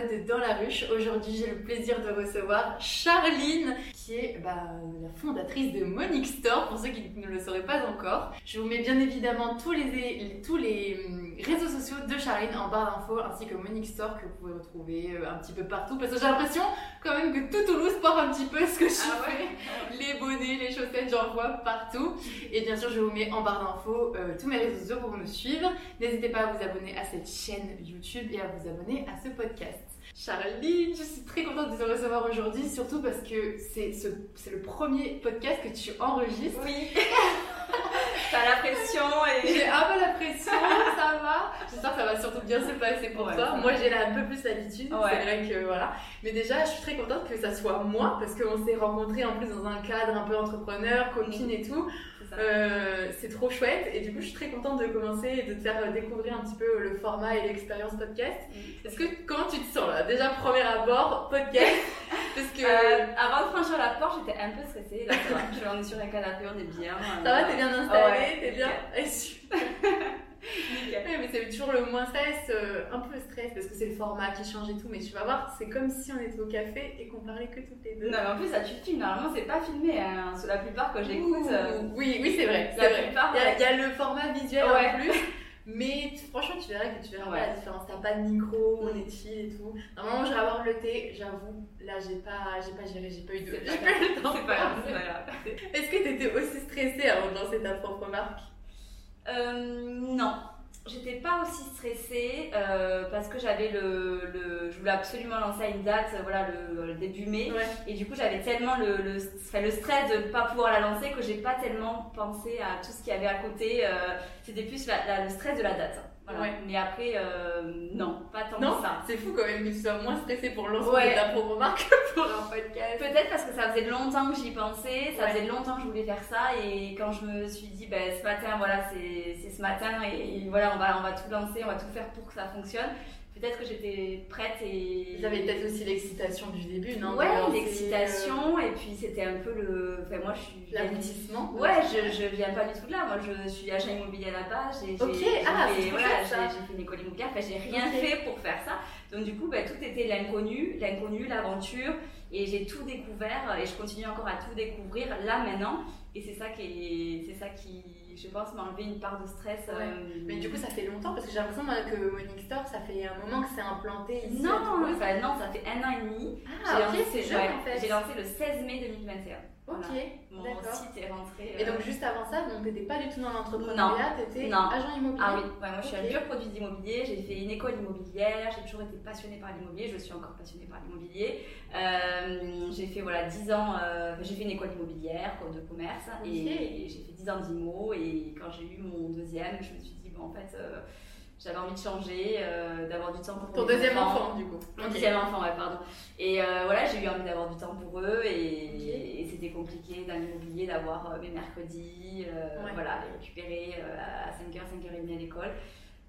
de Dans la ruche. Aujourd'hui, j'ai le plaisir de recevoir Charline, qui est bah, la fondatrice de Monique Store, pour ceux qui ne le sauraient pas encore. Je vous mets bien évidemment tous les, tous les hum, réseaux sociaux de Charline en barre d'infos, ainsi que Monique Store, que vous pouvez retrouver euh, un petit peu partout, parce que j'ai l'impression quand même que tout Toulouse porte un petit peu ce que je ah fais. Les bonnets, les chaussettes, j'en vois partout. Et bien sûr, je vous mets en barre d'infos euh, tous mes réseaux sociaux pour me suivre. N'hésitez pas à vous abonner à cette chaîne YouTube et à vous abonner à ce podcast. Charline, je suis très contente de te recevoir aujourd'hui, surtout parce que c'est ce, le premier podcast que tu enregistres. Oui. T'as la pression et. J'ai un peu la pression, ça va. J'espère que ça va surtout bien se passer pour toi. Moi, j'ai un peu plus l'habitude. C'est vrai que voilà. Mais déjà, je suis très contente que ça soit moi parce qu'on s'est rencontrés en plus dans un cadre un peu entrepreneur, copine et tout. Euh, c'est trop chouette et du coup je suis très contente de commencer et de te faire découvrir un petit peu le format et l'expérience podcast. Est-ce que comment tu te sens là? Déjà premier abord podcast? Parce que euh, avant de franchir la porte j'étais un peu stressée. Là, je suis sur un canapé, on est bien. Ça va, t'es bien installée, t'es bien. mais c'est toujours le moins stress, euh, un peu stress parce que c'est le format qui change et tout, mais tu vas voir, c'est comme si on était au café et qu'on parlait que toutes les deux. Non, mais en plus, ça tu filmes, normalement, c'est pas filmé, hein, la plupart quand j'écoute. Euh, oui, oui, c'est vrai. La plupart, il, y a, le format visuel en plus. Mais franchement, tu verras que tu verras la différence. T'as pas de micro, on est chill et tout. Normalement, je vais avoir le thé, j'avoue. Là, j'ai pas, j'ai pas géré, j'ai pas eu de. J'ai pas eu le temps. C'est pas grave, Est-ce que t'étais aussi stressée avant de lancer ta propre marque? Euh, Non. J'étais pas aussi stressée euh, parce que j'avais le, le, Je voulais absolument lancer à une date, voilà, le, début mai. Et du coup, j'avais tellement le, le, le, stress de pas pouvoir la lancer que j'ai pas tellement pensé à tout ce qu'il y avait à côté. Euh, c'était plus le stress de la date. Mais après, euh, non, pas tant non, que ça. C'est fou quand même que tu sois moins stressée pour lancer ouais. ta propre marque que pour un podcast. Peut-être parce que ça faisait longtemps que j'y pensais, ça faisait longtemps que je voulais faire ça et quand je me suis dit, ben, ce matin, voilà, c'est ce matin et, voilà, on va, on va tout lancer, on va tout faire pour que ça fonctionne peut-être que j'étais prête et. Vous avez peut-être aussi l'excitation du début, non Ouais, l'excitation, et puis c'était un peu le. Enfin, moi je suis. L'aboutissement Ouais, je, je viens pas du tout de là. Moi je suis agent immobilier à la base. J'ai, ok, ah, j'ai, voilà, j'ai, fait une école immobilière, enfin, j'ai rien fait pour faire ça. Donc du coup, bah, tout était l'inconnu, l'inconnu, l'aventure, et j'ai tout découvert, et je continue encore à tout découvrir là maintenant. Et c'est ça qui, c'est ça qui, je pense, m'a enlevé une part de stress. Euh, mais du coup, ça fait longtemps parce que j'ai l'impression que Morning Store, ça fait un moment que c'est implanté ici. Non, ça, non, ça fait un an et demi. Ah, ok, c'est jeune en fait. J'ai lancé le 16 mai 2021. Ok, Mon site est rentré. Et donc, euh, juste avant ça, tu n'étais pas du tout dans l'entrepreneuriat, tu étais agent immobilier. Ah oui, moi je suis un pur produit d'immobilier. J'ai fait une école immobilière, j'ai toujours été passionnée par l'immobilier, je suis encore passionnée par l'immobilier. Euh, j'ai fait voilà, 10 ans, euh, j'ai fait une école immobilière de commerce et j'ai fait 10 ans d'IMO. Et quand j'ai eu mon deuxième, je me suis dit, bon, en fait j'avais envie de changer, euh, d'avoir du temps pour Ton deuxième enfant, du coup. Mon deuxième enfant, ouais, pardon. Et euh, voilà, j'ai eu envie d'avoir du temps pour eux et, c'était compliqué dans l'immobilier d'avoir euh, mes mercredis, voilà, les récupérer à 5h, 5h30 à l'école.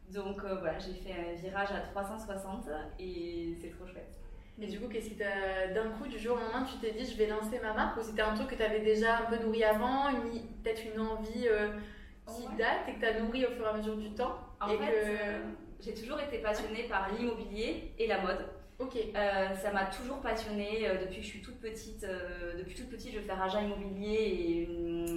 Donc voilà, j'ai fait un virage à 360 et c'est trop chouette. Mais du coup, qu'est-ce qui t'a. D'un coup, du jour au lendemain, tu t'es dit je vais lancer ma marque? Ou c'était un truc que tu avais déjà un peu nourri avant, peut-être une envie qui date et que tu as nourri au fur et à mesure du temps? En fait, euh, j'ai toujours été passionnée par l'immobilier et la mode. Ok. Euh, ça m'a toujours passionnée euh, depuis que je suis toute petite. depuis toute petite, je veux faire agent immobilier et,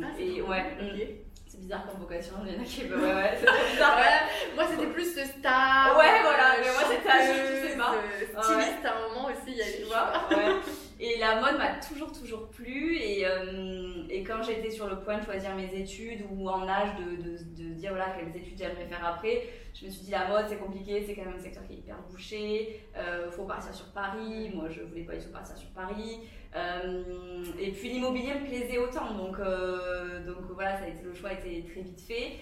ah, et ouais. C'est bizarre comme vocation, il y en a qui. Ouais, ouais, c'est bizarre. Moi, c'était plus star. Ouais, voilà, mais moi, c'était. Je sais pas. Styliste à un moment aussi, il y a, tu vois. Ouais. Et la mode m'a toujours, toujours plu. Et, euh, et quand j'étais sur le point de choisir mes études ou en âge de, de, de dire voilà, quelles études j'aimerais faire après, je me suis dit la mode c'est compliqué, c'est quand même un secteur qui est hyper bouché. Euh, faut partir sur Paris. Moi, je voulais pas du tout partir sur Paris. Euh, et puis l'immobilier me plaisait autant. Donc, donc voilà, ça le choix a été très vite fait.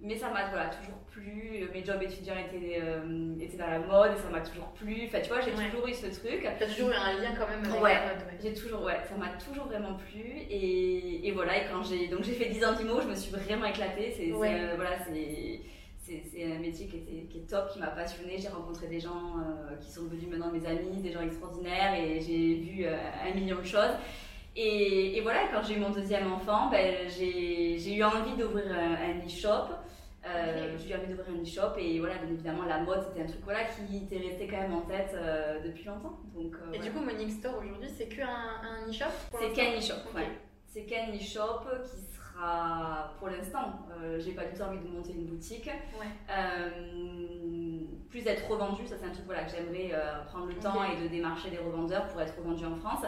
Mais ça m'a voilà, toujours plu. Mes jobs étudiants étaient, euh, étaient dans la mode et ça m'a toujours plu. Enfin, tu vois, j'ai toujours eu ce truc. T'as toujours eu un lien quand même avec ouais, la mode. Ouais. J'ai toujours, ouais, ça m'a toujours vraiment plu. Et, et voilà, et quand j'ai donc j'ai fait 10 ans d'IMO, je me suis vraiment éclatée. C'est euh, voilà, c'est c'est un métier qui, était, qui est top, qui m'a passionnée. J'ai rencontré des gens euh, qui sont devenus maintenant mes amis, des gens extraordinaires et j'ai vu un million de choses. Et, et, voilà, quand j'ai eu mon deuxième enfant, ben, j'ai eu envie d'ouvrir un, e-shop. Euh, Je lui avais d'ouvrir un e-shop et voilà, bien évidemment, la mode c'était un truc voilà, qui était resté quand même en tête euh, depuis longtemps. Donc, euh, Et voilà. du coup, Monique Store aujourd'hui, c'est que un, un e-shop c'est qu'un e-shop, Ok. ouais. C'est qu'un e-shop qui sera pour l'instant, euh, j'ai pas du tout envie de monter une boutique. Ouais. Plus être revendu, ça c'est un truc voilà, que j'aimerais prendre le temps et de démarcher des revendeurs pour être revendu en France.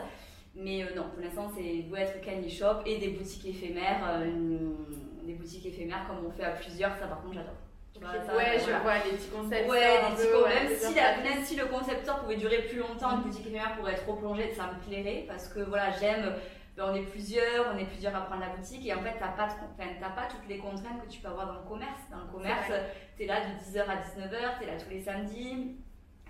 Mais euh, non, pour l'instant c'est doit être qu'un e-shop et des boutiques éphémères, euh, des boutiques éphémères comme on fait à plusieurs, ça par contre j'adore. Tu ouais, je voilà. vois les petits concepts. Ouais, peu, petits ouais, même, si la, même si le concepteur pouvait durer plus longtemps, une boutique éphémère pourrait être replongée, ça me plairait parce que voilà, j'aime. ben, on est plusieurs, on est plusieurs à prendre la boutique et en fait, pas, de con- enfin, t'as pas toutes les contraintes que tu peux avoir dans le commerce. Dans le commerce, t'es là de 10h à 19h, t'es là tous les samedis,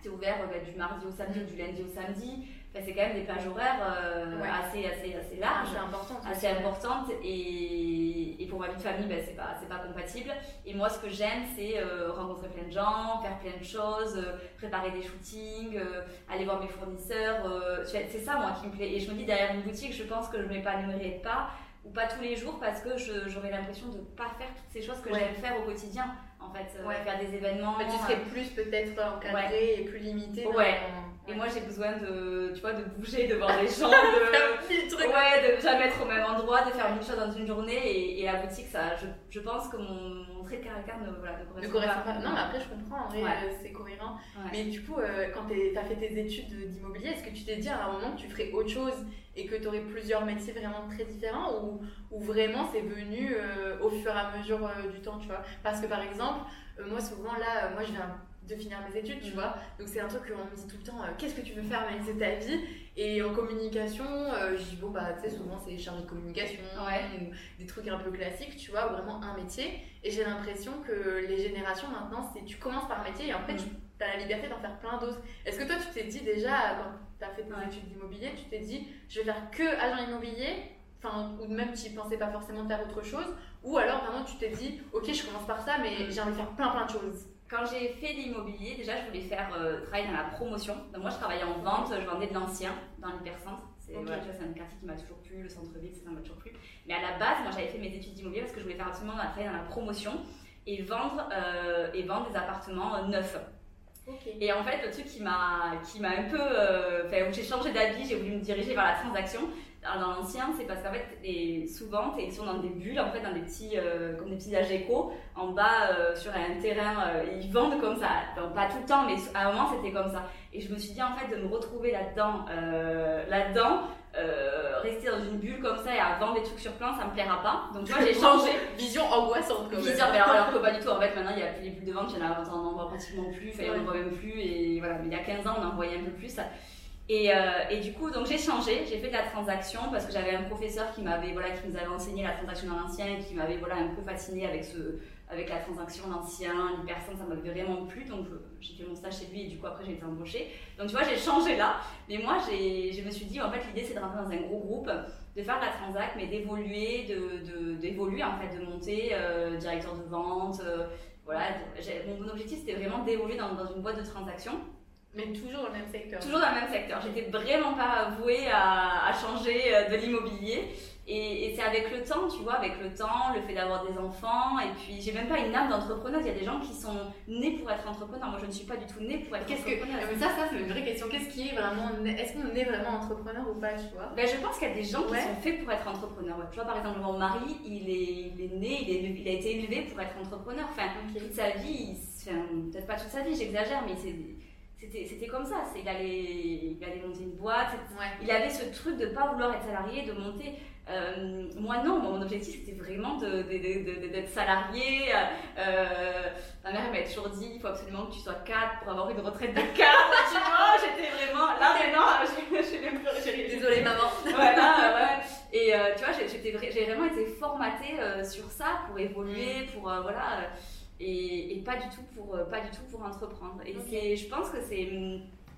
t'es ouvert euh, ben, du mardi au samedi du lundi au samedi. Enfin, c'est quand même des plages horaires euh, Ouais. assez, assez, assez Ah, larges c'est important. assez importante et, et pour ma vie de famille ben, c'est pas pas compatible et moi ce que j'aime c'est euh, rencontrer plein de gens faire plein de choses euh, préparer des shootings euh, aller voir mes fournisseurs c'est ça moi qui me plaît et je me dis derrière une boutique je pense que je m'épanouirais pas ou pas tous les jours parce que j'aurais l'impression de pas faire toutes ces choses que Ouais. j'aime faire au quotidien en fait euh, Ouais. faire des événements Mais tu serais plus peut-être encadré et plus limité. dans- Ouais. et moi j'ai besoin de tu vois de bouger de voir des gens de trucs. Ouais, de jamais être au même endroit, de faire une chose dans une journée et, et la boutique, ça, je, je pense que mon trait caractère ne, voilà, ne correspond, pas. Non, mais après, je comprends, en vrai, Ouais. euh, c'est cohérent. Ouais. Mais du coup, euh, quand tu as fait tes études d'immobilier, est-ce que tu t'es dit à un moment que tu ferais autre chose et que tu aurais plusieurs métiers vraiment très différents ou, ou vraiment c'est venu euh, au fur et à mesure euh, du temps, tu vois? Parce que par exemple, moi souvent là, moi je viens de finir mes études, tu Mhm. vois, donc c'est un truc qu'on me dit tout le temps, euh, qu'est-ce que tu veux faire avec de ta vie? Et en communication, euh, je dis, bon bah tu sais, souvent c'est chargé de communication Ouais. ou des trucs un peu classiques, tu vois, ou vraiment un métier. Et j'ai l'impression que les générations maintenant, c'est tu commences par un métier et après Mhm. tu as la liberté d'en faire plein d'autres. Est-ce que toi tu t'es dit déjà, quand tu as fait tes Ouais. études d'immobilier, tu t'es dit je vais faire que agent immobilier Enfin, ou même tu pensais pas forcément faire autre chose, ou alors vraiment tu t'es dit, ok, je commence par ça, mais j'ai envie de faire plein plein de choses? Quand j'ai fait l'immobilier, déjà je voulais faire euh, travailler dans la promotion. Donc moi je travaillais en vente, je vendais de l'ancien dans l'hypercentre. C'est voilà, un quartier qui m'a toujours plu, le centre-ville, ça m'a toujours plu. Mais à la base, moi j'avais fait mes études d'immobilier parce que je voulais faire absolument travailler dans la promotion et vendre, euh, et vendre des appartements euh, neufs. Et en fait, le truc qui m'a qui m'a un peu. euh, où j'ai changé d'avis, j'ai voulu me diriger vers la transaction. Dans dans l'ancien, c'est parce qu'en fait, les, souvent, ils sont dans des bulles, en fait, dans des petits, euh, comme des petits en bas, euh, sur un terrain, euh, ils vendent comme ça. Pas tout le temps, mais à un moment, c'était comme ça. Et je me suis dit, en fait, de me retrouver là-dedans, euh, là-dedans, rester dans une bulle comme ça et à vendre des trucs sur plan, ça me plaira pas. Donc, tu vois, j'ai changé. Vision angoissante même. Viseur, mais alors, alors que pas du tout. En fait, maintenant, il n'y a plus les bulles de vente, il y en a, on en voit pratiquement plus, enfin, Ouais. on en voit même plus. Et voilà, mais il y a 15 ans, on en voyait un peu plus. Et, euh, et du coup, donc j'ai changé, j'ai fait de la transaction parce que j'avais un professeur qui m'avait, voilà, qui nous avait enseigné la transaction dans l'ancien et qui m'avait, voilà, un peu fasciné avec ce, avec la transaction d'ancien, l'hypercentre, ça m'avait vraiment plu. Donc j'ai fait mon stage chez lui et du coup après j'ai été embauchée. Donc tu vois, j'ai changé là. Mais moi, je me suis dit, en fait, l'idée c'est de rentrer dans un gros groupe, de faire de la transac, mais d'évoluer, de, d'évoluer en fait, de monter euh, directeur de vente. euh, voilà, mon objectif c'était vraiment d'évoluer dans, dans une boîte de transaction. Mais toujours dans le même secteur. Toujours dans le même secteur. J'étais vraiment pas vouée à, à changer euh, de l'immobilier. Et, et c'est avec le temps, tu vois, avec le temps, le fait d'avoir des enfants. Et puis, j'ai même pas une âme d'entrepreneuse. Il y a des gens qui sont nés pour être entrepreneurs. Moi, je ne suis pas du tout née pour être Qu'est-ce que. entrepreneuse. Mais ça, ça, c'est une vraie question. Qu'est-ce qui est vraiment. Est-ce qu'on est vraiment entrepreneur ou pas, tu vois? Ben, je pense qu'il y a des gens qui sont faits pour être entrepreneurs. Ouais. Tu vois, par exemple, mon mari, il est, il est né, il, est- il a été élevé pour être entrepreneur. Enfin, Ok. toute sa vie, enfin, peut-être pas toute sa vie, j'exagère, mais c'est- c'était c'était comme ça. C'est- Il allait, il allait monter une boîte. Ouais. Il avait ce truc de pas vouloir être salarié, de monter. Euh, moi, non, mon objectif c'était vraiment d'être salarié. Euh, ma mère m'a toujours dit il faut absolument que tu sois cadre pour avoir une retraite de cadre. tu vois, j'étais vraiment. Là maintenant, je je vais même plus- Désolée, maman. voilà, ouais. Et euh, tu vois, j'ai- j'étais vra- j'ai vraiment été formatée euh, sur ça pour évoluer, Mm. pour euh, voilà, euh, et, et pas du tout pour euh, pas du tout pour entreprendre. Et je pense que c'est,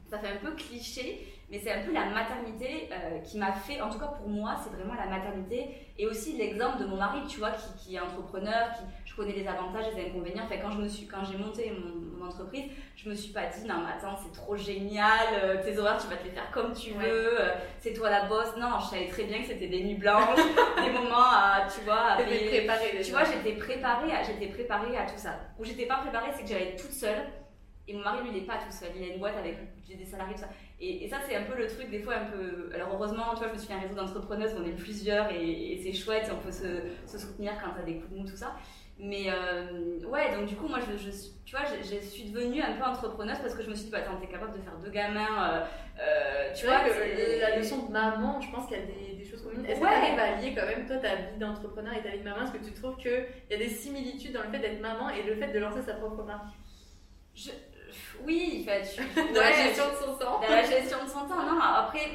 ça fait un peu cliché, mais c'est un peu la maternité euh, qui m'a fait, en tout cas pour moi, c'est vraiment la maternité et aussi l'exemple de mon mari, tu vois, qui, qui, est entrepreneur, qui je connais les avantages et les inconvénients. Enfin, quand je me suis, quand j'ai monté mon, entreprise, je me suis pas dit non, mais attends, c'est trop génial, euh, tes horaires, tu vas te les faire comme tu veux, euh, c'est toi la boss. Non, je savais très bien que c'était des nuits blanches, des moments à, tu vois, à préparée, Tu vois, j'étais préparée, j'étais préparée à tout ça. Où j'étais pas préparée, c'est que j'allais être toute seule. Et mon mari, lui, il n'est pas tout seul. Il a une boîte avec des salariés, tout ça. Et, ça, c'est un peu le truc, des fois, un peu. Alors, heureusement, tu vois, je me suis fait un réseau d'entrepreneuses, on est plusieurs et, c'est chouette, on peut se, se soutenir quand t'as des coups de mou, tout ça. Mais euh, ouais, donc du coup, moi, je, je tu vois, je, suis devenue un peu entrepreneuse parce que je me suis dit, bah, attends, t'es capable de faire deux gamins. Euh, euh tu vois, que la notion de maman, je pense qu'il y a des, des choses communes. Est-ce que tu arrives à lier quand même, toi, ta vie d'entrepreneur et ta vie de maman? Est-ce que tu trouves qu'il y a des similitudes dans le fait d'être maman et le fait de lancer sa propre marque? Je, oui, fait. dans la gestion de son temps. Dans la gestion de son temps. Non, après,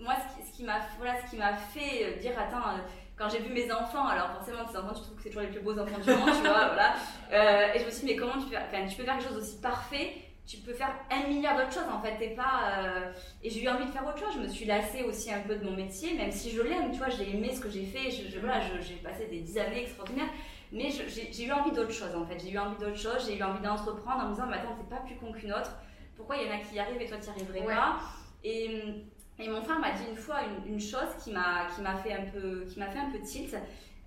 moi, ce qui, m'a voilà, ce qui m'a fait euh, dire, attends, euh, quand j'ai vu mes enfants, alors forcément, tes enfants, tu trouves que c'est toujours les plus beaux enfants du monde, tu vois, voilà. Euh, et je me suis dit, mais comment tu peux, enfin, tu peux faire quelque chose aussi parfait tu peux faire un milliard d'autres choses en fait. T'es pas. Et j'ai eu envie de faire autre chose. Je me suis lassée aussi un peu de mon métier, même si je l'aime, tu vois, j'ai aimé ce que j'ai fait. Je, je voilà, j'ai passé des dix années extraordinaires. Mais j'ai eu envie d'autre chose en fait. J'ai eu envie d'autre chose, j'ai eu envie d'entreprendre en me disant, mais attends, t'es pas plus con qu'une autre. Pourquoi il y en a qui y arrivent et toi tu n'y arriverais pas? Et, et, mon frère m'a dit une fois une, une chose qui m'a fait un peu qui m'a fait un peu tilt.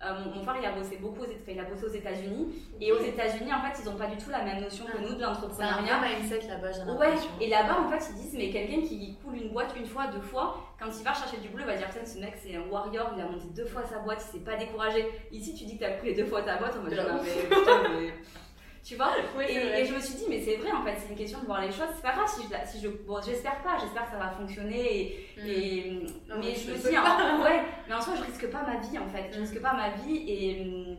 Euh, mon, frère, il a bossé beaucoup, aux, il a bossé aux États-Unis. Et aux États-Unis, en fait, ils n'ont pas du tout la même notion que ah. nous de l'entrepreneuriat. C'est un là-bas, j'ai Ouais, et là-bas, en fait, ils disent, mais quelqu'un qui coule une boîte une fois, deux fois, quand il va chercher du boulot, il va dire, tiens, ce mec, c'est un warrior, il a monté deux fois sa boîte, il s'est pas découragé. Ici, tu dis que tu as coulé deux fois ta boîte, on va dire, non, mais putain, mais tu vois? Et, je me suis dit mais c'est vrai en fait c'est une question de voir les choses. C'est pas grave si je si je bon j'espère pas j'espère que ça va fonctionner et, mm. mais je me suis dit ouais mais en soi je risque pas ma vie en fait. Je risque pas ma vie et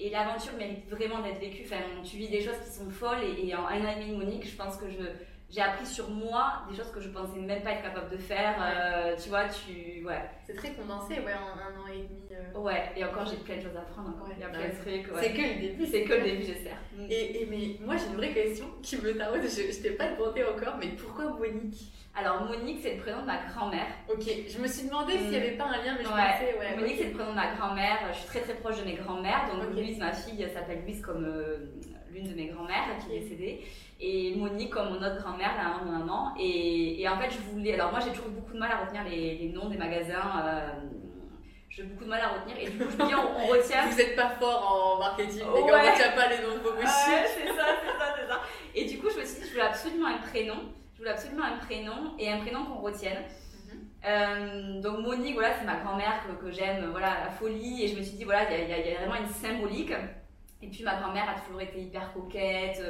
et l'aventure mérite vraiment d'être vécue. Enfin tu vis des choses qui sont folles et, en un an et demi Monique je pense que je j'ai appris sur moi des choses que je pensais même pas être capable de faire. Euh, tu vois, tu. Ouais. C'est très condensé, ouais, en un an et demi. Euh. Ouais, et encore j'ai plein de choses à apprendre, encore il y a plein de trucs. C'est que le début. C'est que le début, j'espère. Et, et, mais moi j'ai une vraie question qui me taraude, je, je t'ai pas demandé encore, mais pourquoi Monique? Alors Monique, c'est le prénom de ma grand-mère. Ok, je me suis demandé s'il n'y avait pas un lien, mais je pensais, ouais. Monique, c'est le prénom de ma grand-mère. Je suis très très proche de mes grand-mères. Donc Louise, ma fille, s'appelle Louise comme euh, l'une de mes grand-mères qui est décédée et Monique comme mon autre grand-mère, la maman maman. Et, et, en fait, je voulais. Alors, moi, j'ai toujours eu beaucoup de mal à retenir les, les noms des magasins. Euh, j'ai beaucoup de mal à retenir. Et du coup, je me dis, on, retient. Vous n'êtes pas fort en marketing, mais ouais. on retient pas les noms de vos messieurs. Ouais, c'est ça, c'est ça, c'est ça. Et du coup, je me suis dit, je voulais absolument un prénom. Je voulais absolument un prénom et un prénom qu'on retienne. Mhm. Euh, donc Monique, voilà, c'est ma grand-mère que, que j'aime, voilà, la folie. Et je me suis dit, voilà, il y, y, a vraiment une symbolique. Et puis ma grand-mère a toujours été hyper coquette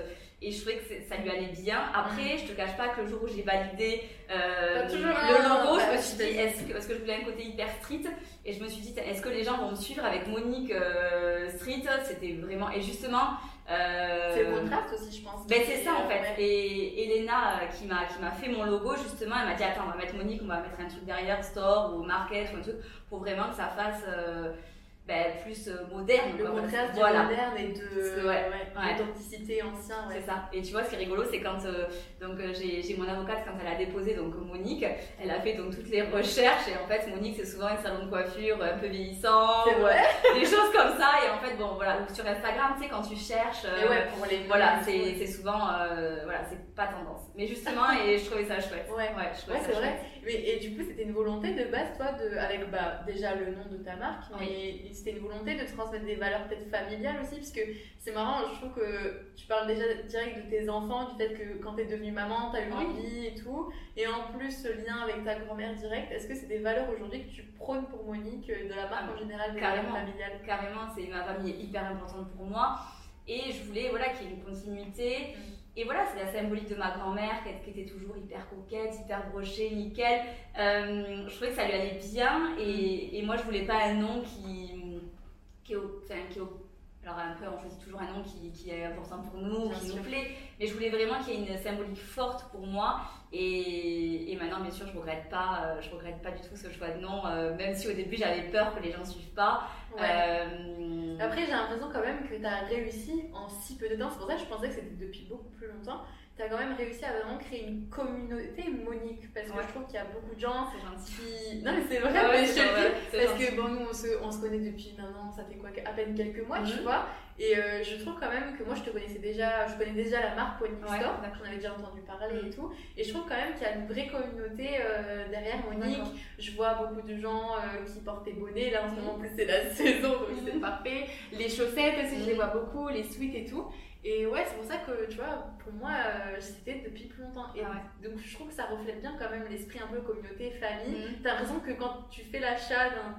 et je trouvais que ça lui allait bien. Après, je te cache pas que le jour où j'ai validé euh, le logo, je me suis dit, est-ce que, parce que je voulais un côté hyper street, et je me suis dit, est-ce que les gens vont me suivre avec Monique euh, Street? C'était vraiment, et justement. Euh, c'est le contraste aussi, je pense. Ben, c'est ça en fait. Et Elena, qui m'a qui m'a fait mon logo, justement, elle m'a dit, attends, on va mettre Monique, on va mettre un truc derrière, store ou market ou un truc, pour vraiment que ça fasse ben, plus euh, moderne. Le contraste voilà. moderne et de ouais, ouais, ancien. C'est ça. Et tu vois, ce qui est rigolo, c'est quand euh, donc euh, j'ai mon avocate quand elle a déposé donc Monique, elle a fait donc toutes les recherches et en fait Monique c'est souvent un salon de coiffure un peu vieillissant, des choses comme ça et en fait bon voilà sur Instagram tu sais quand tu cherches, pour les voilà c'est souvent voilà c'est pas tendance. Mais justement et je trouvais ça chouette. Ouais, ouais, c'est vrai. Mais, et du coup c'était une volonté de base toi de avec bah, déjà le nom de ta marque mais c'était une volonté de transmettre des valeurs peut-être familiales aussi, parce que c'est marrant, je trouve que tu parles déjà direct de tes enfants, du fait que quand tu es devenue maman, tu as eu envie et tout, et en plus ce lien avec ta grand-mère directe, est-ce que c'est des valeurs aujourd'hui que tu prônes pour Monique, euh, de la marque en général, des carrément, valeurs familiales? Carrément, c'est ma famille est hyper importante pour moi, et je voulais voilà, qu'il y ait une continuité. Mm. Et voilà, c'est la symbolique de ma grand-mère qui était toujours hyper coquette, hyper brochée, nickel. Euh, je trouvais que ça lui allait bien et, et moi je voulais pas un nom qui, qui est, alors après, on choisit toujours un nom qui, qui est important pour nous, qui nous plaît, mais je voulais vraiment qu'il y ait une symbolique forte pour moi. Et, et maintenant, bien sûr, je regrette pas, euh, je regrette pas du tout ce choix de nom, euh, même si au début j'avais peur que les gens ne suivent pas. Euh, après, j'ai l'impression quand même que tu as réussi en si peu de temps. C'est pour ça que je pensais que c'était depuis beaucoup plus longtemps tu as quand même réussi à vraiment créer une communauté Monique. Parce que je trouve qu'il y a beaucoup de gens qui. Non, mais c'est vrai, mais je Parce que bon, nous, on se, on se connaît depuis maintenant, ça fait quoi, à peine quelques mois, tu mhm. vois. Et euh, je trouve quand même que moi, je te connaissais déjà, je connais déjà la marque Monique Store, j'en avais déjà entendu parler et tout. Et je trouve quand même qu'il y a une vraie communauté euh, derrière Monique. Je vois beaucoup de gens euh, qui portent des bonnets, là en ce moment, en plus, c'est la saison, donc c'est mhm. parfait. Les chaussettes aussi, je les vois beaucoup, les suites et tout. Et ouais, c'est pour ça que, tu vois, pour moi, c'était depuis plus longtemps. Et ah donc, je trouve que ça reflète bien quand même l'esprit un peu communauté, famille. T'as raison que quand tu fais l'achat d'un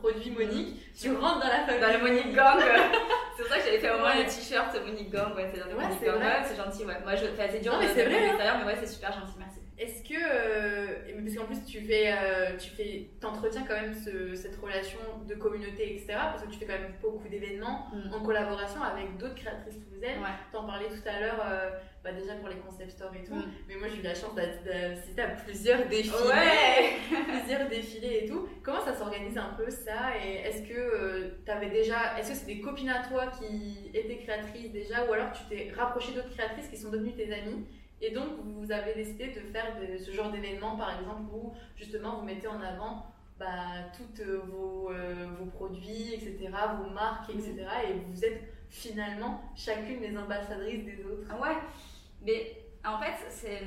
produit Monique, tu rentres dans la famille. Dans le Monique Gang. c'est pour ça que j'avais fait au moins le t-shirt Monique Gang. Ouais, c'est dans le Monique Gang. c'est gentil, ouais. Moi, je, c'est dur non, mais c'est vrai, hein. mais ouais, c'est super gentil, merci. Est-ce que, euh, parce qu'en plus tu fais, euh, tu fais, t'entretiens quand même ce, cette relation de communauté, etc. Parce que tu fais quand même beaucoup d'événements mm. en collaboration avec d'autres créatrices toulousaines. Ouais. T'en parlais tout à l'heure, euh, bah déjà pour les concept stores et tout. Mm. Mais moi j'ai eu la chance d'assister à plusieurs défilés, plusieurs défilés et tout. Comment ça s'organise un peu ça? Et est-ce que t'avais déjà, est-ce que c'est des copines à toi qui étaient créatrices déjà, ou alors tu t'es rapproché d'autres créatrices qui sont devenues tes amies et donc, vous avez décidé de faire ce genre d'événement, par exemple, où justement vous mettez en avant bah, tous euh, vos, euh, vos, produits, etc., vos marques, etc., et vous êtes finalement chacune des ambassadrices des autres. Ah ouais, mais en fait, c'est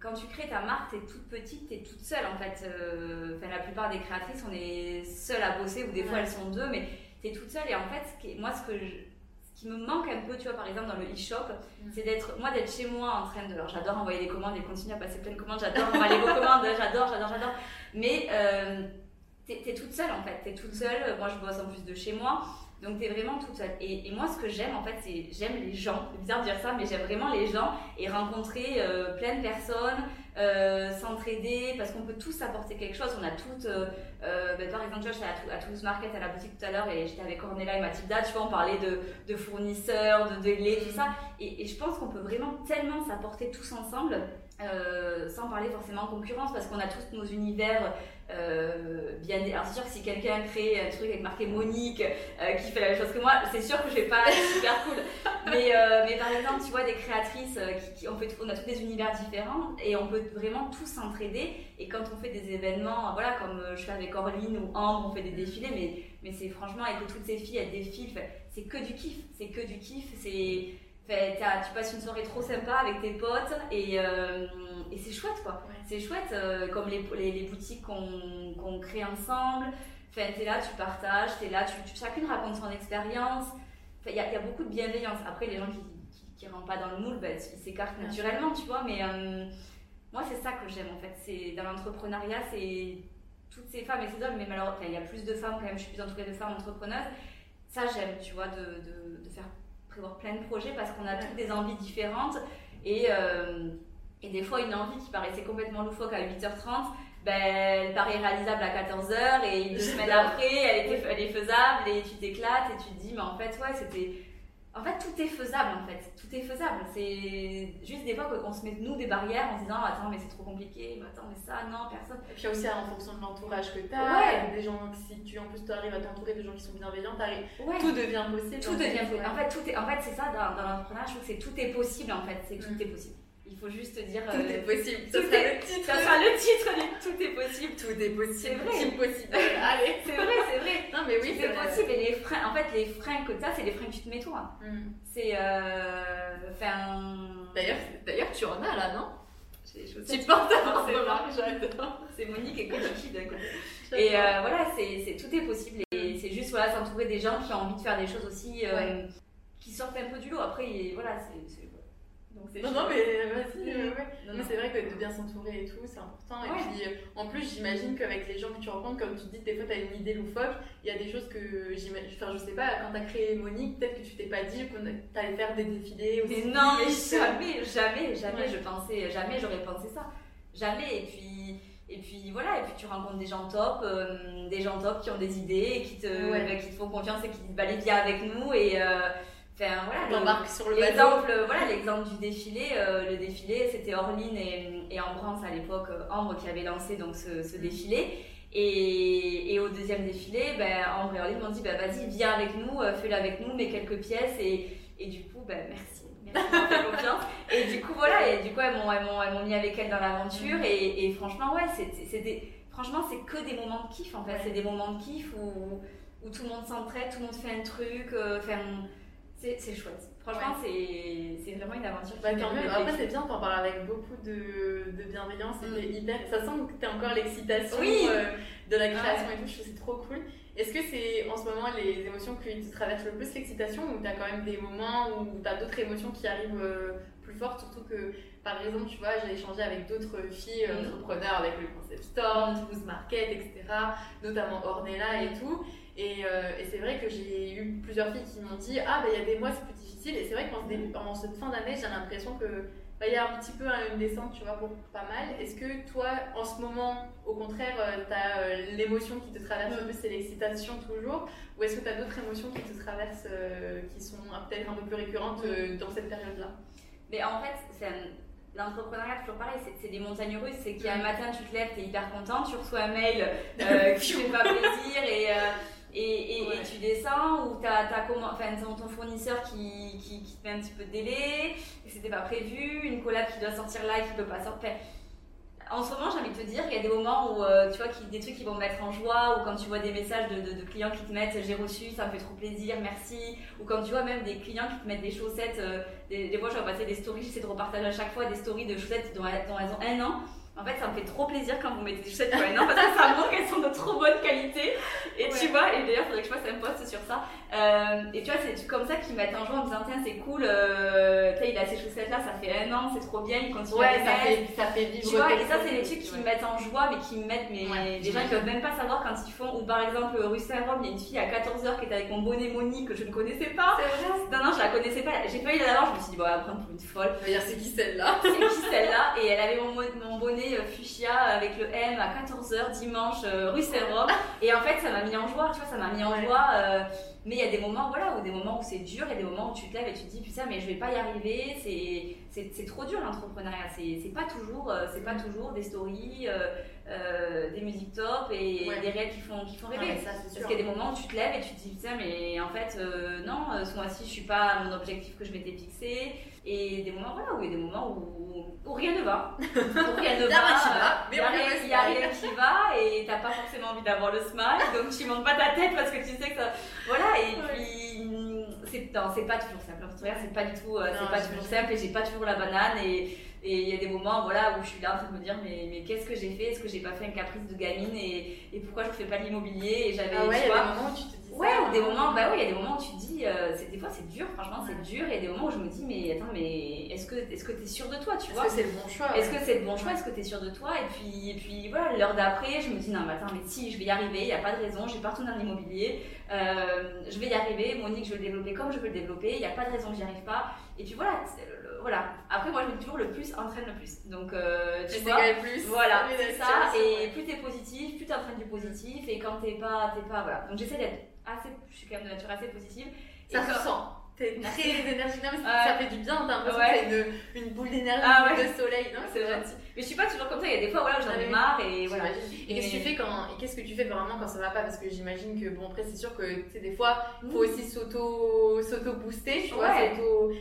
quand tu crées ta marque, tu es toute petite, tu es toute seule en fait. Euh, enfin, la plupart des créatrices, on est seule à bosser, ou des fois elles sont deux, mais tu es toute seule. Et en fait, moi, ce que je, qui me manque un peu, tu vois, par exemple dans le e-shop, mm. c'est d'être, moi, d'être chez moi en train de. Alors, j'adore envoyer des commandes et continuer à passer plein de commandes, j'adore envoyer vos commandes, j'adore, j'adore, j'adore. Mais euh, t'es es toute seule en fait, t'es toute seule. Moi, je bosse en plus de chez moi. Donc, t'es vraiment toute seule. Et, et moi, ce que j'aime, en fait, c'est j'aime les gens. C'est bizarre de dire ça, mais j'aime vraiment les gens et rencontrer euh, plein de personnes, euh, s'entraider, parce qu'on peut tous apporter quelque chose. On a toutes, euh, ben, par exemple, j'étais à, à, Toulouse Market à la boutique tout à l'heure et j'étais avec Ornella et Mathilda, tu vois, on parlait de, de fournisseurs, de délais, tout ça. Et, et je pense qu'on peut vraiment tellement s'apporter tous ensemble. Euh, sans parler forcément concurrence, parce qu'on a tous nos univers euh, bien. Alors, c'est sûr que si quelqu'un crée un truc avec marqué Monique euh, qui fait la même chose que moi, c'est sûr que je vais pas être super cool. Mais, euh, par exemple, tu vois, des créatrices on a tous des univers différents et on peut vraiment tous s'entraider. Et quand on fait des événements, voilà, comme je fais avec Orline ou Ambre, on fait des défilés, mais, mais c'est franchement, avec toutes ces filles, elles défilent, c'est que du kiff, c'est que du kiff, c'est tu passes une soirée trop sympa avec tes potes et, euh, et c'est chouette quoi. C'est chouette, euh, comme les, les, boutiques qu'on crée ensemble. Enfin, tu es là, tu partages, tu es là, tu, chacune raconte son expérience. Il y, a, y, a beaucoup de bienveillance. Après, les gens qui qui, rentrent pas dans le moule, ils s'écartent naturellement, tu vois. Mais euh, moi, c'est ça que j'aime en fait. C'est Dans l'entrepreneuriat, c'est toutes ces femmes et ces hommes, mais malheureusement, il y a plus de femmes quand même, je suis plus entourée de femmes entrepreneuses. Ça, j'aime, tu vois, de, de, de faire prévoir plein de projets parce qu'on a toutes des envies différentes. Et, euh, et des fois une envie qui paraissait complètement loufoque à 8h30 ben, elle paraît réalisable à 14h et deux semaines après elle, était, elle est faisable et tu t'éclates et tu te dis mais en fait ouais c'était en fait, tout est faisable en fait. Tout est faisable. C'est juste des fois qu'on se met nous des barrières en se disant attends, mais c'est trop compliqué, attends, mais ça, non, personne. Et puis aussi en fonction de l'entourage que tu as, des gens, si tu en plus tu arrives à t'entourer de gens qui sont bienveillants, tout devient possible. Tout devient possible. En fait, tout est, en fait c'est ça dans, dans l'entrepreneuriat, je trouve que c'est tout est possible en fait. C'est tout mm. est possible. Il faut juste dire. Tout euh, est possible. Tout est, le titre. Ça sera le titre Tout est possible. Tout est possible. C'est vrai. possible. Allez. C'est vrai, c'est vrai. Non, mais oui. C'est possible. Et les freins, en fait, les freins que tu as, c'est les freins que tu te mets toi. Mm. C'est. Euh, D'ailleurs, d'ailleurs, tu en as là, non? Tu portes un j'adore. C'est Monique et Kodiki d'un côté. Et euh, voilà, c'est, tout est possible. Et c'est juste voilà, s'entourer des gens qui ont envie de faire des choses aussi euh, qui sortent un peu du lot. Après, voilà, c'est non, non, mais vas-y, euh, ouais. c'est vrai que de bien s'entourer et tout, c'est important. Et puis, euh, en plus, j'imagine qu'avec les gens que tu rencontres, comme tu dis, des fois, tu as une idée loufoque. Il y a des choses que j'imagine. Enfin, je sais pas, quand tu as créé Monique, peut-être que tu t'es pas dit qu'on allait faire des défilés. Aussi. Mais non, mais jamais, jamais, jamais, je pensais, jamais j'aurais pensé ça. Jamais. Et puis. Et puis voilà, et puis tu rencontres des gens top, euh, des gens top qui ont des idées et qui te, bah, qui te font confiance et qui te disent bah, allez viens avec nous et, Enfin, voilà, sur le l'exemple, voilà l'exemple du défilé. Euh, le défilé, c'était Orline et, et Ambrance à l'époque, euh, Ambre qui avait lancé donc ce, ce défilé. Et, et, au deuxième défilé, ben, Ambre et Orline m'ont dit bah, vas-y, viens avec nous, euh, fais-le avec nous, mets quelques pièces. Et, et du coup, ben, merci. Et du coup, voilà, et du coup, elles m'ont mis avec elle dans l'aventure. Et, et, franchement, ouais, c'était. Franchement, c'est que des moments de kiff en fait. C'est des moments de kiff où, où tout le monde s'entraide, tout le monde fait un truc. Euh, c'est chouette. Franchement, c'est vraiment une aventure. Bah, Après, c'est bien, t'en parles avec beaucoup de, de bienveillance. Mm. hyper... Ça sent que t'as encore l'excitation euh, de la création et tout. Je trouve c'est trop cool. Est-ce que c'est en ce moment les émotions qui te traversent le plus l'excitation ou t'as quand même des moments où t'as d'autres émotions qui arrivent euh, plus fortes? Surtout que, par exemple, tu vois, j'ai échangé avec d'autres filles mm. entrepreneurs avec le concept store, Toulouse Market, etc. Notamment Ornella et tout. Euh, et, c'est vrai que j'ai eu plusieurs filles qui m'ont dit Ah, bah il y a des mois c'est plus difficile. Et c'est vrai qu'en cette fin d'année, j'ai l'impression que bah, il y a un petit peu une descente, tu vois, pour pas mal. Est-ce que toi, en ce moment, au contraire, euh, tu as euh, l'émotion qui te traverse un peu, c'est l'excitation toujours? Ou est-ce que tu as d'autres émotions qui te traversent, qui sont peut-être un peu plus récurrentes dans cette période-là? Mais en fait, c'est L'entrepreneuriat, toujours pareil, c'est des montagnes russes. C'est qu'il y a un matin, tu te lèves, tu es hyper content, tu reçois un mail qui ne fait pas plaisir et, et, et, tu descends ou tu as, enfin, ton fournisseur qui, qui, te met un petit peu de délai, et c'était pas prévu, une collab qui doit sortir là et qui peut pas sortir. En ce moment, j'ai envie de te dire, il y a des moments où euh, tu vois qui, des trucs qui vont me mettre en joie, ou quand tu vois des messages de, de, clients qui te mettent j'ai reçu, ça me fait trop plaisir, merci, ou quand tu vois même des clients qui te mettent des chaussettes, euh, des, fois je vais passer des stories, j'essaie de repartager à chaque fois des stories de chaussettes dont, dont elles ont un an en fait, ça me fait trop plaisir quand vous mettez des chaussettes non parce que ça montre qu'elles sont de trop bonne qualité. Et tu vois, et d'ailleurs, il faudrait que je fasse un post sur ça. Euh, et tu vois, c'est comme ça qu'ils mettent en joie en disant Tiens, c'est cool, euh, il a ces chaussettes là, ça fait un an, c'est trop bien, il continue ouais, à ça fait, ça fait vivre. Tu vois, et ça, c'est des trucs qui me mettent en joie, mais qui me mettent. Mais les gens ils peuvent même pas savoir quand ils font. Ou par exemple, rue Saint-Rome, il y a une fille à 14h qui était avec mon bonnet Monique que je ne connaissais pas. Non, non, je la connaissais pas. J'ai pas eu la je me suis dit, bon, va prendre pour une folle. C'est qui celle-là? C'est qui celle-là? Et elle avait mon, mon bonnet euh, fuchsia avec le M à 14h dimanche euh, rue Saint-Rome. Et en fait, ça m'a mis en joie, tu vois, ça m'a mis en joie. Euh, mais il y a des moments, voilà, où des moments où c'est dur, il y a des moments où tu te lèves et tu te dis, putain, mais je vais pas y arriver, c'est trop dur l'entrepreneuriat. C'est pas toujours, euh, c'est pas toujours des stories, des musiques top et des réels qui font, qui font rêver. Parce qu'il y a des moments où tu te lèves et tu te dis, putain, mais en fait, non, ce mois-ci, je suis pas à mon objectif que je m'étais fixé. Et des moments, voilà, où il y a des moments où, rien ne va. Où rien ne va. Il n'y a, rien qui va et t'as pas forcément envie d'avoir le smile, donc tu montes pas ta tête parce que tu sais que ça. Voilà, et puis c'est pas toujours simple. C'est pas du tout, euh, c'est pas toujours simple et j'ai pas toujours la banane et et il y a des moments voilà, où je suis là en train de me dire mais, mais qu'est-ce que j'ai fait? Est-ce que j'ai pas fait un caprice de gamine? Et, et pourquoi je fais pas l'immobilier? Et j'avais ah ouais, tu vois, des moments où tu te dis Ouais, ou des moments, bah oui, il y a des moments où tu te dis, euh, des fois c'est dur, franchement c'est dur, et des moments où je me dis, mais attends, mais est-ce que est-ce que t'es sûr de toi, tu vois? Est-ce que c'est le bon choix Est-ce que c'est le bon choix? Est-ce que t'es sûr de toi? Et puis, et puis voilà, l'heure d'après, je me dis, non, mais attends, mais si, je vais y arriver, il n'y a pas de raison, j'ai partout dans l'immobilier, euh, je vais y arriver, Monique, je vais le développer comme je veux le développer, il n'y a pas de raison que j'y arrive pas. Et puis voilà, voilà. Après, moi, je me dis toujours le plus entraîne le plus. Donc, euh, tu vois, plus. Voilà, c'est ça. Et plus t'es positif, plus t'entraînes du positif. Et quand t'es pas, t'es pas, voilà. Donc, j'essaie d'être assez, je suis quand même de nature assez positive. Ça se sent. T'es très énergique, ça fait du bien, t'as l'impression que une, une boule d'énergie, ah, de soleil, non C'est gentil. Mais je suis pas toujours comme ça, il y a des fois voilà, où j'en ai marre et voilà. Et qu'est-ce que tu fais quand, qu'est-ce que tu fais vraiment quand ça va pas? Parce que j'imagine que, bon, après, c'est sûr que, tu sais, des fois, il faut aussi s'auto, s'auto-booster, tu vois,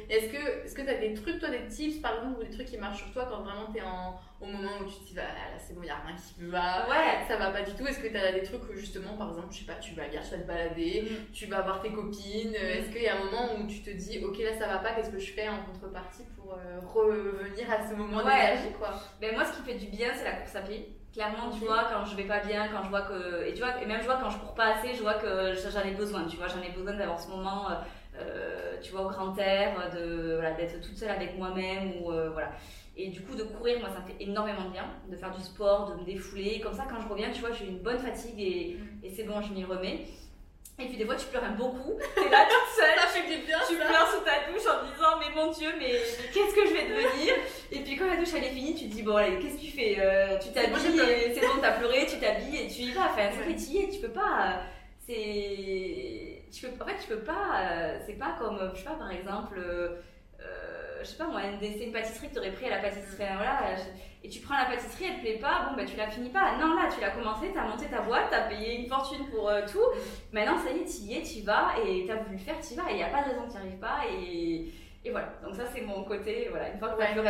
Est-ce que, est-ce que t'as des trucs, toi, des tips, par exemple, ou des trucs qui marchent sur toi quand vraiment t'es en, au moment où tu te dis, bah, là, c'est bon, il a rien qui va, ouais. ça va pas du tout. Est-ce que t'as des trucs où, justement, par exemple, je sais pas, tu vas à tu vas te balader, mm. tu vas voir tes copines. Mm. Est-ce qu'il y a un moment où tu te dis, ok, là, ça va pas, qu'est-ce que je fais en contrepartie pour euh, revenir à ce moment d'énergie, quoi? Ben, Moi, ce qui fait du bien, c'est la course à pied. Clairement, tu vois, quand je vais pas bien, quand je vois que. Et tu vois, et même je vois quand je cours pas assez, je vois que j'en ai besoin, tu vois, j'en ai besoin d'avoir ce moment, euh, euh, tu vois, au grand air, de, voilà, d'être toute seule avec moi-même, ou euh, voilà. Et du coup, de courir, moi, ça me fait énormément de bien, de faire du sport, de me défouler. Comme ça, quand je reviens, tu vois, j'ai une bonne fatigue et, mm. et c'est bon, je m'y remets. Et puis des fois tu pleures beaucoup, t'es là toute seule, ça fait bien, tu pleures sous ta douche en disant mais mon dieu mais, qu'est-ce que je vais devenir? Et puis quand la douche elle est finie tu te dis bon allez qu'est-ce que tu fais? Euh, Tu t'habilles, c'est bon t'as pleuré, tu t'habilles et tu y vas, enfin c'est ouais. tu peux pas, c'est, tu peux, en fait tu peux pas, c'est pas comme, je sais pas par exemple, euh, je sais pas moi, c'est une pâtisserie que tu aurais pris à la pâtisserie, voilà, et tu prends la pâtisserie, elle te plaît pas, bon bah tu la finis pas. Non, là tu l'as commencé, tu as monté ta boîte, tu as payé une fortune pour euh, tout. Maintenant ça y est, tu y es, tu y vas, et tu as voulu le faire, tu y vas, et n'y a pas de raison que tu n'y arrives pas. Et, Et voilà, donc ça c'est mon côté, voilà, une fois que Ouais. t'as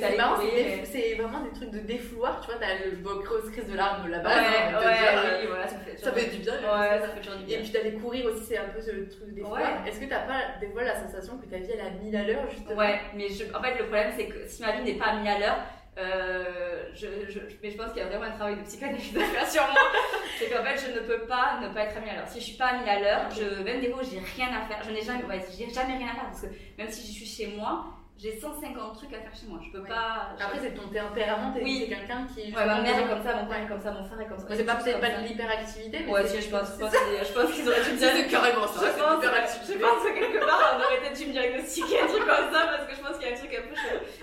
t'as c'est marrant, c'est des- c'est vraiment des trucs de défouloir, tu vois, t'as le grosse crise de larmes là-bas, Ouais, de te ouais, oui, voilà, ça fait ça fait du bien. Ouais, ça fait toujours du Et bien. puis d'aller courir aussi, c'est un peu ce truc fois. Ouais. Est-ce que t'as pas des fois la sensation que ta vie elle a 1000 à l'heure justement? Ouais, mais je, en fait, le problème, c'est que si ma vie n'est pas mise à l'heure, euh, je, je, mais je pense qu'il y a vraiment un travail de psychanalyse à faire sur moi. c'est qu'en fait, je ne peux pas ne pas être mise à l'heure. Si je suis pas mise à l'heure, je, même des fois, où j'ai rien à faire. Je n'ai jamais, ouais, j'ai jamais rien à faire parce que même si je suis chez moi, j'ai 150 trucs à faire chez moi. Je peux Ouais. pas. Après, c'est ton tempérament, t'es Oui. quelqu'un qui. Ouais, ma mère est comme ça, mon père est comme ça, mon frère est comme ça. C'est pas peut-être pas ça. de l'hyperactivité, mais Ouais, si, je pense, je pense, qu'ils auraient dû me C'est dire. carrément Je ça, c'est pense, l'hyperactivité. je pense que quelque part on aurait peut-être dû me diagnostiquer un truc comme ça parce que je pense qu'il y a un truc un peu.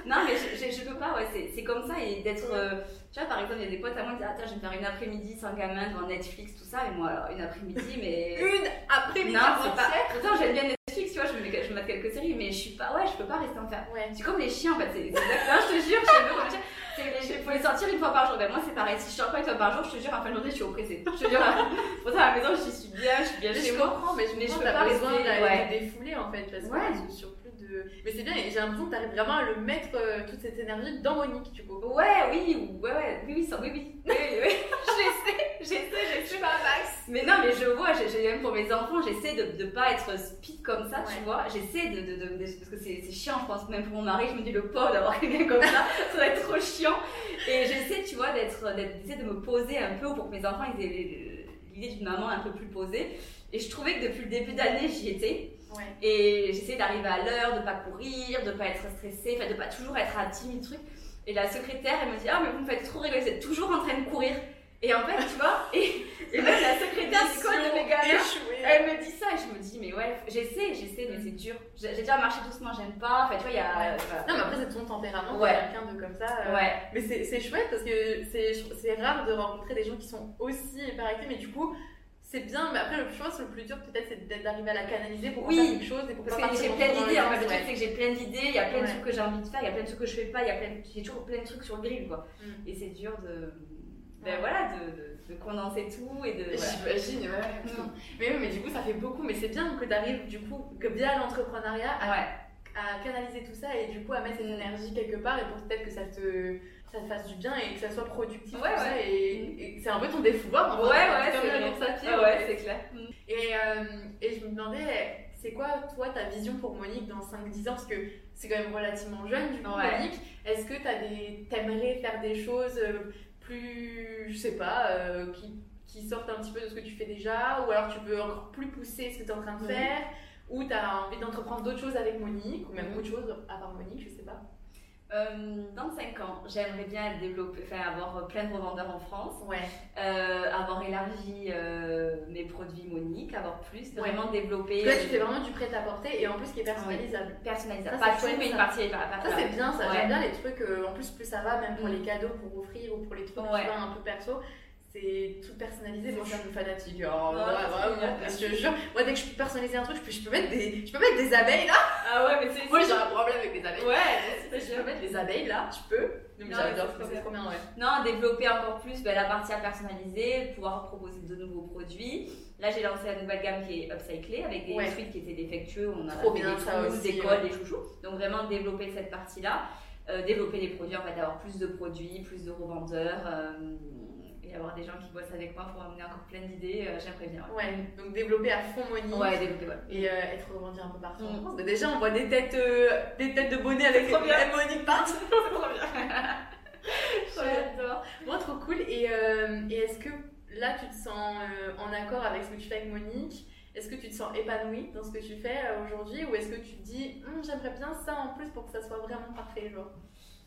Non mais je, je, peux pas, ouais, c'est, c'est comme ça et d'être. Tu vois, par exemple, il y a des potes à moi qui disent Attends, je vais me faire une après-midi sans gamin devant Netflix, tout ça, et moi alors une après-midi, mais. Une après-midi non, c'est pas. Pourtant, j'aime bien Netflix, tu vois, je me, je quelques séries, mais je suis pas. Ouais, je peux pas rester en faire. Ouais. C'est comme les chiens en fait, c'est exactement, je te jure, je sais pas faut les sortir une fois par jour. Ben, moi c'est pareil, si je sors pas une fois par jour, je te jure, en fin de journée, je suis oppressée. Je te jure, pour ça à la maison, je suis bien, je suis bien chez je moi. comprends, mais je Mais je peux pas besoin te défouler en fait, parce que sur Mais c'est bien, et j'ai l'impression que t'arrives vraiment à le mettre euh, toute cette énergie dans Monique, du coup. Ouais, oui, ou- ouais, ouais, oui, oui, ça, oui, oui, oui, oui, oui. j'essaie, j'essaie, j'essaie. pas max. Mais non, mais je vois, j'ai, j'ai- même pour mes enfants, j'essaie de ne pas être speed comme ça, Ouais. tu vois. J'essaie de, de, de- de- parce que c'est, c'est chiant, je pense, même pour mon mari, je me dis le pauvre d'avoir quelqu'un comme ça, ça va être trop chiant. Et j'essaie, tu vois, d'être, d'être- d'essayer de me poser un peu pour que mes enfants ils aient l'idée d'une maman un peu plus posée. Et je trouvais que depuis le début d'année, j'y étais. Ouais. Et j'essaie d'arriver à l'heure, de pas courir, de pas être stressée, enfin de pas toujours être à 10 000 trucs. Et la secrétaire, elle me dit Ah, mais vous me faites trop rigoler, vous êtes toujours en train de courir. Et en fait, tu vois, et, et même la secrétaire du code de échoué. elle me dit ça et je me dis Mais ouais, j'essaie, j'essaie, mais c'est dur. J'ai déjà marché doucement, j'aime pas. Enfin, tu vois, il y a. Ouais. Non, mais après, c'est ton tempérament, Ouais. quelqu'un de comme ça. euh, Ouais, Mais c'est chouette parce que c'est rare de rencontrer des gens qui sont aussi hyperactifs, mais du coup, c'est bien. Mais après, le je pense que le plus dur, peut-être, c'est d'arriver à la canaliser pour Oui. faire quelque chose et pour parce pas que j'ai plein d'idées. En fait, le truc, c'est que j'ai plein d'idées, il y a plein de Ouais. trucs que j'ai envie de faire, il y a plein de trucs que je fais pas, il y a plein de- j'ai toujours plein de trucs sur le grill, quoi. Mm. Et c'est dur de. Ouais. Ben voilà, de, de, de condenser tout et de. voilà. J'imagine, ouais. Mm. Mais oui, mais du coup, ça fait beaucoup. Mais c'est bien que tu arrives, du coup, que via l'entrepreneuriat, à, Ouais. à canaliser tout ça et du coup à mettre cette énergie quelque part et pour peut-être que ça te, ça te fasse du bien et que ça soit productif. Ouais, tout ça, ouais. et, et c'est un peu ton défouloir. Ouais, ouais, c'est vrai. Ah ouais, fait. c'est clair. Et, euh, et je me demandais, c'est quoi, toi, ta vision pour Monique dans 5-10 ans? Parce que c'est quand même relativement jeune, du coup, Ouais. Monique. Est-ce que t'as des... t'aimerais faire des choses euh, plus, je sais pas, euh, qui, qui sortent un petit peu de ce que tu fais déjà Ou alors tu veux encore plus pousser ce que tu es en train de faire Ou tu as envie d'entreprendre d'autres choses avec Monique Ou même autre chose à part Monique, je sais pas. Euh, dans 5 ans, j'aimerais bien développer, enfin, avoir plein de revendeurs en France, Ouais. euh, avoir élargi euh, mes produits Monique, avoir plus, Ouais. vraiment développer. Là, tu fais vraiment du prêt-à-porter et en plus qui est personnalisable. personnalisable. Ça, Pas tout, mais une partie. Pas, pas, Ça, c'est bien, ça. J'aime bien les trucs. euh, en plus, plus ça va, même pour Mm. les cadeaux, pour offrir ou pour les trucs Ouais. tu vois, un peu perso. C'est tout personnalisé. Moi, je suis fanatique. Alors, Ouais, ouais, génial. je te jure. Moi, dès que je peux personnaliser un truc, je peux, je peux, mettre, des, je peux mettre des abeilles là. Ah ouais, mais c'est. Moi, j'ai un problème avec les abeilles. Ouais, Je peux mettre les abeilles là, je peux. Non, j'adore, c'est trop bien, ouais. Développer encore plus ben, la partie à personnaliser, pouvoir proposer de nouveaux produits. Là, j'ai lancé la nouvelle gamme qui est upcyclée avec des Ouais. suites qui étaient défectueux. On a Trop fait bien, des ça trous, aussi, des cols, ouais. des chouchous. Donc, vraiment développer cette partie-là. Euh, développer les produits, en fait, avoir plus de produits, plus de revendeurs. euh, avoir des gens qui bossent avec moi pour amener encore plein d'idées. euh, J'aimerais bien. Ouais, Ouais, donc développer à fond Monique. ouais développer, ouais. Et euh, être revendu un peu partout en Mm. France. Mais déjà, on voit des têtes, euh, des têtes de bonnet avec Trop bien. partout. C'est trop bien. J'adore. Moi, trop cool. Et, euh, et est-ce que là, tu te sens en accord avec ce que tu fais avec Monique? Est-ce que tu te sens épanouie dans ce que tu fais aujourd'hui? Ou est-ce que tu te dis, Hum, j'aimerais bien ça en plus pour que ça soit vraiment parfait genre?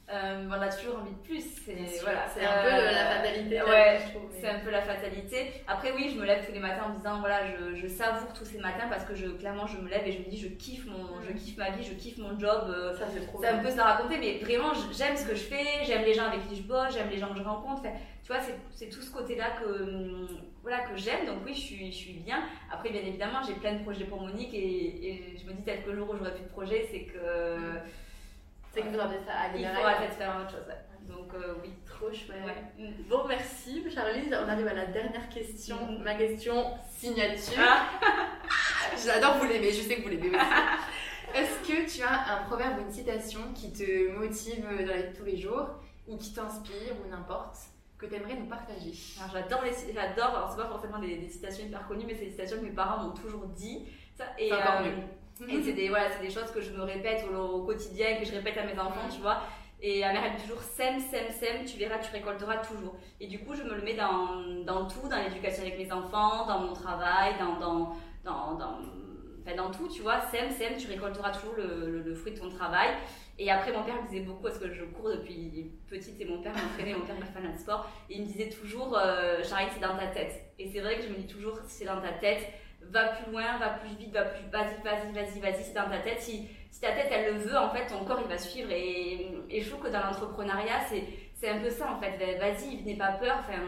Euh, on a toujours envie de plus. C'est voilà, c'est un peu euh, la fatalité. Ouais, mais- c'est un peu la fatalité. Après, oui, je me lève tous les matins en me disant voilà, je, je savoure tous ces matins parce que je, clairement, je me lève et je me dis je kiffe mon, je Mm. kiffe ma vie, je kiffe mon job. euh, Ça, c'est trop c'est un peu se la raconter, mais vraiment, j'aime ce que je fais, j'aime les gens avec qui je bosse, j'aime les gens que je rencontre. Enfin, tu vois, c'est- tout ce côté-là que, hum, voilà, que j'aime. Donc, oui, je suis, je suis bien. Après, bien évidemment, j'ai plein de projets pour Monique et, et je me dis peut-être que le jour où j'aurai plus de projets, c'est que. C'est qu'il faudra peut-être aller Il faudra peut-être faire autre chose. ouais. Donc, euh, oui. Trop chouette. Ouais. Mm. Bon, merci Charlie. On arrive à la dernière question. Mhm. Ma question signature. Ah. J'adore vous l'aimer, je sais que vous l'aimez aussi. Est-ce que tu as un proverbe ou une citation qui te motive dans la vie de tous les jours ou qui t'inspire ou n'importe que tu aimerais nous partager? Alors, J'adore les j'adore, alors c'est pas forcément des, des citations hyper connues, mais c'est des citations que mes parents m'ont toujours dit. Ça, et, C'est encore euh, mieux. Et c'est des, voilà, c'est des choses que je me répète au, au quotidien, que je répète à mes enfants, tu vois. Et ma mère elle dit toujours sème, sème, sème, tu verras, tu récolteras toujours. Et du coup, je me le mets dans, dans tout, dans l'éducation avec mes enfants, dans mon travail, dans, dans, dans, dans, enfin, dans tout, tu vois. Sème, sème, tu récolteras toujours le, le- le fruit de ton travail. Et après, mon père me disait beaucoup, parce que je cours depuis petite et mon père m'entraînait, mon père est fan de sport. Et il me disait toujours, euh, Charlie, c'est dans ta tête. Et c'est vrai que je me dis toujours, c'est dans ta tête va plus loin, va plus vite, va plus, vas-y, vas-y, vas-y, vas-y, c'est dans ta tête. Si, si ta tête elle le veut, en fait, ton corps il va suivre. Et, et je trouve que dans l'entrepreneuriat, c'est, c'est un peu ça en fait. Vas-y, n'aie pas peur. Enfin,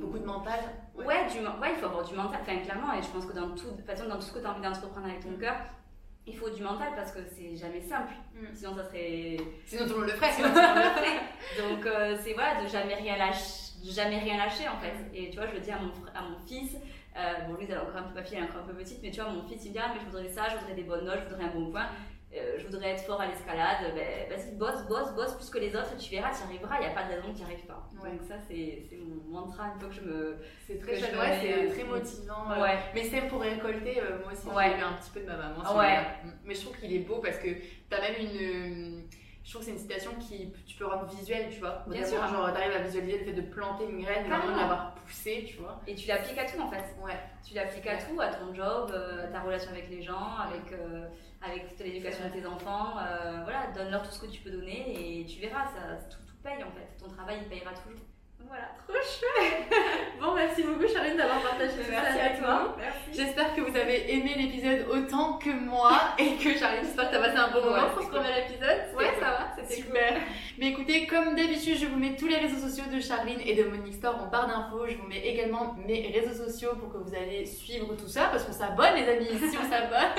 Beaucoup de mental. ouais, du, ouais, il faut avoir du mental, enfin, clairement. Et je pense que dans tout, de façon, dans tout ce que tu as envie d'entreprendre avec ton cœur, il faut du mental parce que c'est jamais simple. Mm. Sinon, ça serait. Sinon tout le monde le ferait. Sinon, tu le ferais. Donc, euh, c'est voilà, de jamais rien lâcher. De jamais rien lâcher en fait. Et tu vois, je le dis à mon, fr- à mon fils, euh, bon, lui, elle est encore un peu, fille, elle est encore un peu petite, mais tu vois, mon fils, il dit, ah, mais je voudrais ça, je voudrais des bonnes notes, je voudrais un bon point, euh, je voudrais être fort à l'escalade. Ben, vas-y, bosse, bosse, bosse plus que les autres, et tu verras, tu arriveras, il n'y a pas de raison que tu n'y arrives pas. Ouais. Donc, ça, c'est c'est mon mantra, une fois que je me. C'est très chouette, ouais, c'est euh, très motivant. euh, Ouais. Mais c'est pour récolter, euh, moi aussi, Ouais. j'ai eu un petit peu de ma maman. Ouais. Mais je trouve qu'il est beau parce que t'as même une. Je trouve que c'est une citation qui tu peux rendre visuelle, tu vois. Bien sûr. Genre, t'arrives à visualiser le fait de planter une graine, de l'avoir poussée, tu vois. Et tu l'appliques à tout en fait. Ouais. Tu l'appliques à tout, à ton job, euh, à ta relation avec les gens, avec, euh, avec toute l'éducation de tes enfants. euh, voilà, donne-leur tout ce que tu peux donner et tu verras, ça, tout, tout paye en fait. Ton travail, il payera toujours. Voilà, trop chouette. Bon, merci beaucoup, Charline, d'avoir partagé tout ça Merci à avec. Merci. J'espère que vous avez aimé l'épisode autant que moi et que Charline, j'espère que t'as passé un bon moment pour ce premier épisode. Ouais, ça va, c'était Super. Mais écoutez, comme d'habitude, je vous mets tous les réseaux sociaux de Charline et de Monique Store en barre d'infos. Je vous mets également mes réseaux sociaux pour que vous allez suivre tout ça parce qu'on s'abonne, les amis. Ici, on s'abonne.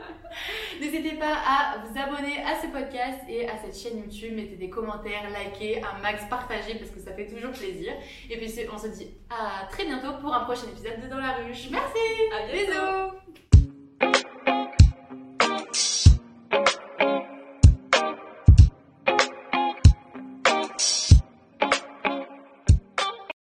N'hésitez pas à vous abonner à ce podcast et à cette chaîne YouTube. Mettez des commentaires, likez, un max, partagez parce que ça fait toujours plaisir. Et puis, on se dit à très bientôt pour un prochain épisode de Dans la Ruche. Merci. À bientôt. Bisous.